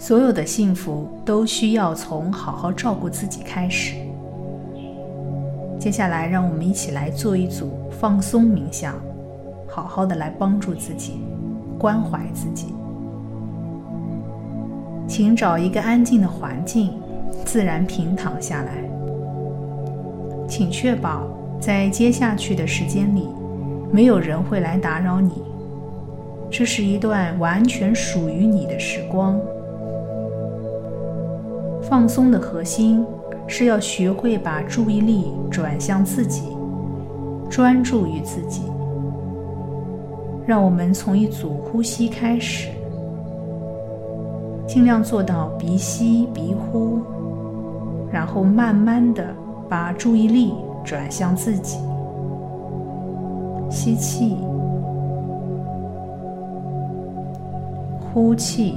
所有的幸福都需要从好好照顾自己开始。接下来，让我们一起来做一组放松冥想，好好的来帮助自己，关怀自己。请找一个安静的环境，自然平躺下来。请确保在接下去的时间里，没有人会来打扰你。这是一段完全属于你的时光。放松的核心是要学会把注意力转向自己，专注于自己。让我们从一组呼吸开始。尽量做到鼻吸鼻呼，然后慢慢的把注意力转向自己。吸气，呼气，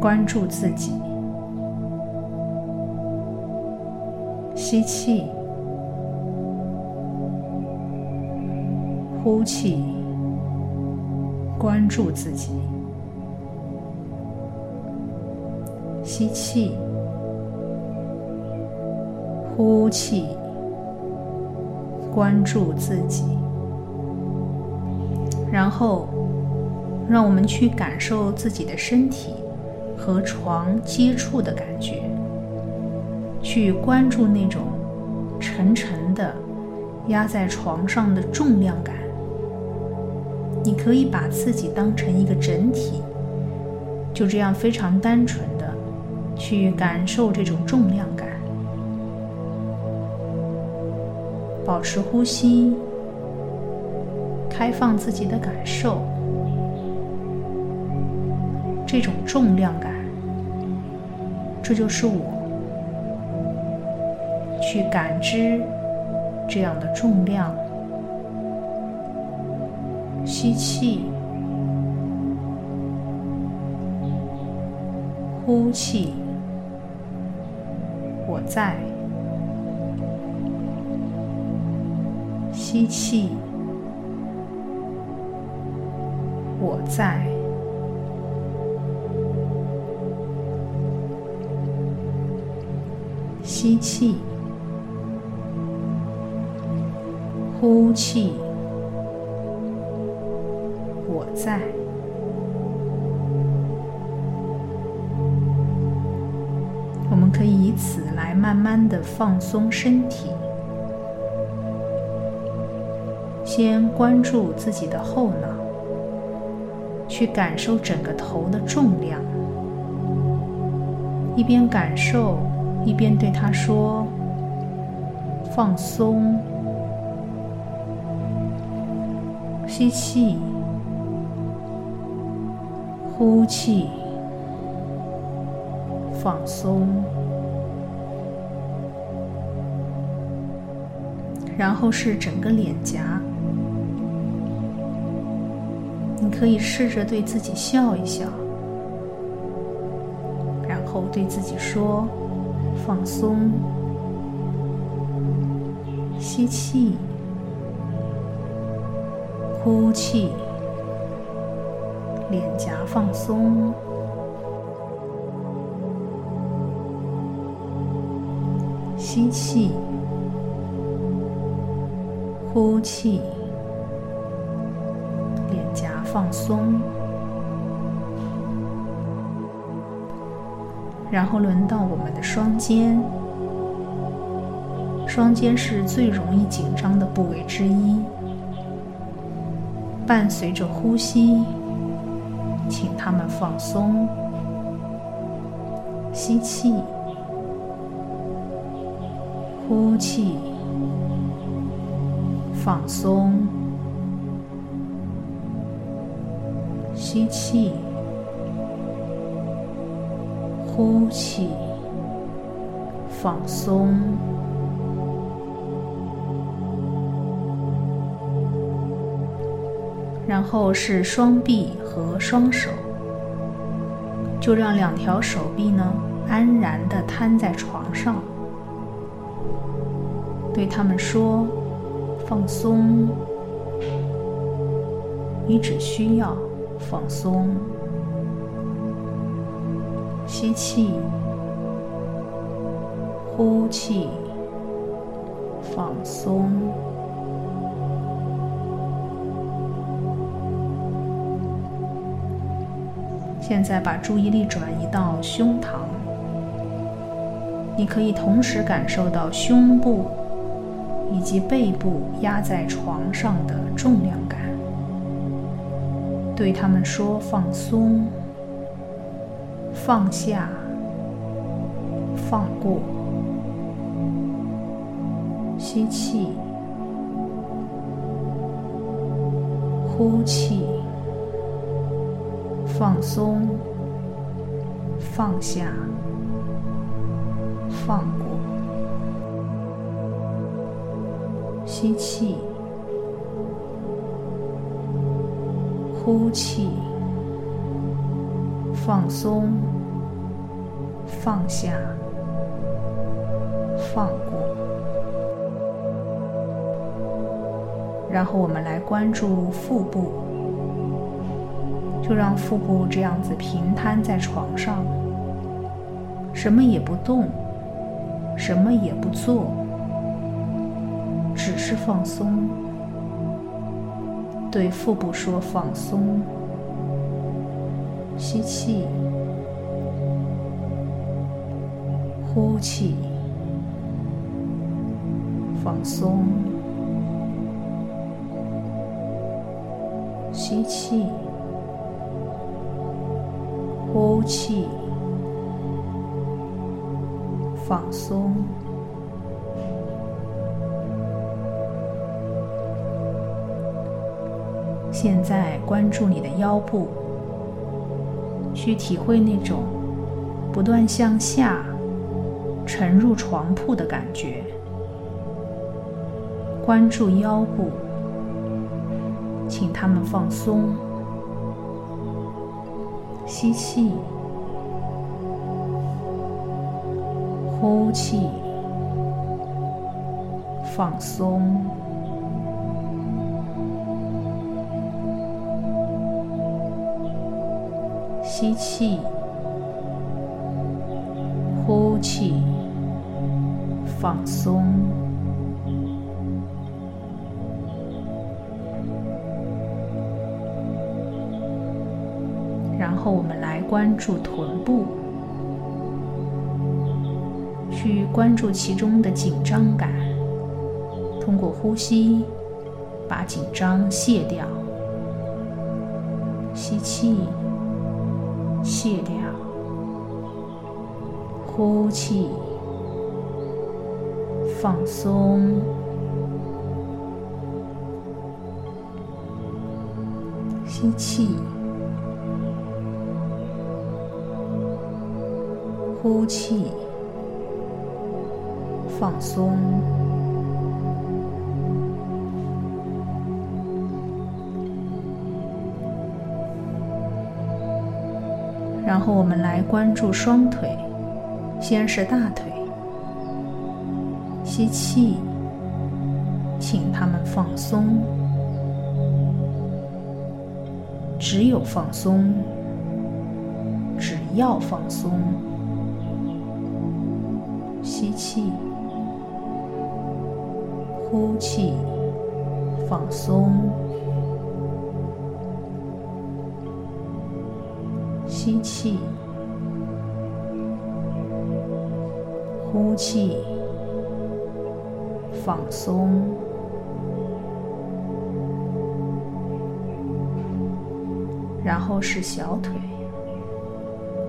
关注自己。吸气，呼气，关注自己。吸气，呼气，关注自己。然后，让我们去感受自己的身体和床接触的感觉，去关注那种沉沉的压在床上的重量感。你可以把自己当成一个整体，就这样非常单纯的。去感受这种重量感，保持呼吸，开放自己的感受，这种重量感，这就是我。去感知这样的重量，吸气，呼气。我在吸气，我在吸气，呼气，我在。我们可以以此来慢慢的放松身体，先关注自己的后脑，去感受整个头的重量，一边感受，一边对他说：“放松，吸气，呼气，放松。”然后是整个脸颊，你可以试着对自己笑一笑，然后对自己说：“放松，吸气，呼气，脸颊放松，吸气。”呼气，脸颊放松，然后轮到我们的双肩。双肩是最容易紧张的部位之一，伴随着呼吸，请他们放松。吸气，呼气。放松，吸气，呼气，放松。然后是双臂和双手，就让两条手臂呢安然的瘫在床上，对他们说。放松，你只需要放松。吸气，呼气，放松。现在把注意力转移到胸膛，你可以同时感受到胸部以及背部压在床上的重量感。对他们说：“放松，放下，放过。”吸气，呼气。放松，放下，放过。吸气，呼气，放松，放下，放过。然后我们来关注腹部。就让腹部这样子平摊在床上，什么也不动，什么也不做，只是放松。对腹部说：“放松。”吸气，呼气，放松。吸气。呼气，放松。现在关注你的腰部，去体会那种不断向下沉入床铺的感觉。关注腰部，请他们放松。吸气，呼气，放松。吸气，呼气，放松。然后我们来关注臀部，去关注其中的紧张感，通过呼吸把紧张卸掉。吸气，卸掉；呼气，放松。吸气。呼气，放松。然后我们来关注双腿，先是大腿，吸气，请他们放松，只有放松，只要放松。吸气，呼气，放松。吸气，呼气，放松。然后是小腿，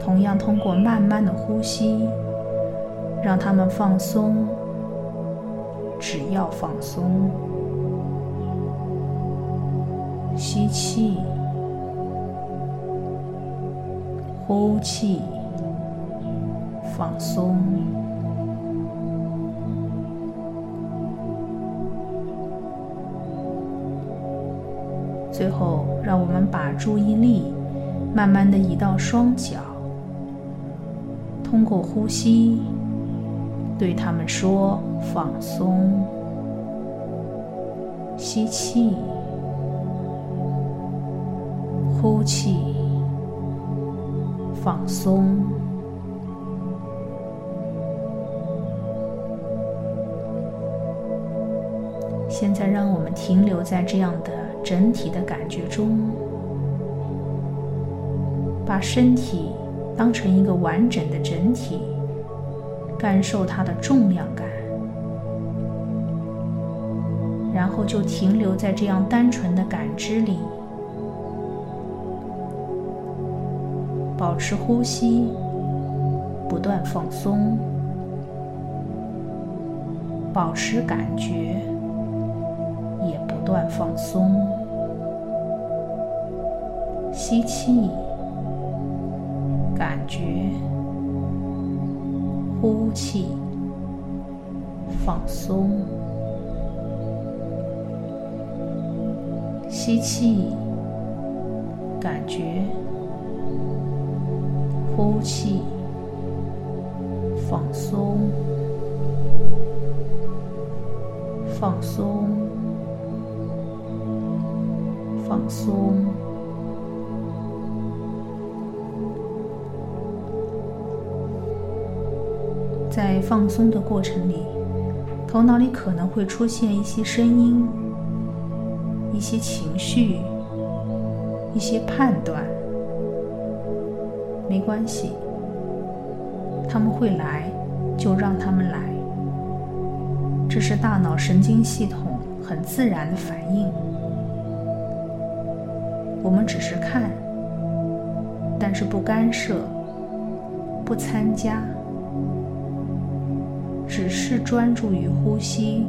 同样通过慢慢的呼吸。让他们放松，只要放松。吸气，呼气，放松。最后，让我们把注意力慢慢的移到双脚，通过呼吸。对他们说：“放松，吸气，呼气，放松。现在让我们停留在这样的整体的感觉中把身体当成一个完整的整体感受它的重量感然后就停留在这样单纯的感知里保持呼吸，不断放松，保持感觉。也不断放松，吸气，感觉，呼气，放松，吸气，感觉，呼气，放松，放松。放松，在放松的过程里，头脑里可能会出现一些声音、一些情绪、一些判断。没关系，他们会来，就让他们来。这是大脑神经系统很自然的反应。我们只是看，但是不干涉，不参加，只是专注于呼吸，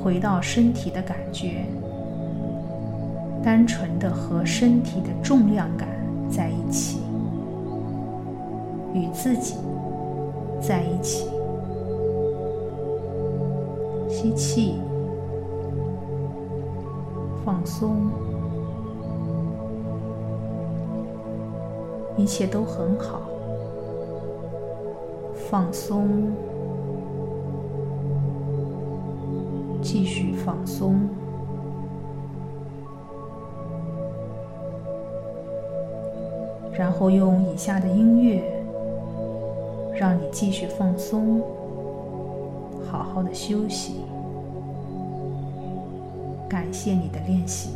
回到身体的感觉，单纯的和身体的重量感在起，与自己在一起，吸气，放松。一切都很好，放松，继续放松，然后用以下的音乐，让你继续放松，好好的休息。感谢你的练习。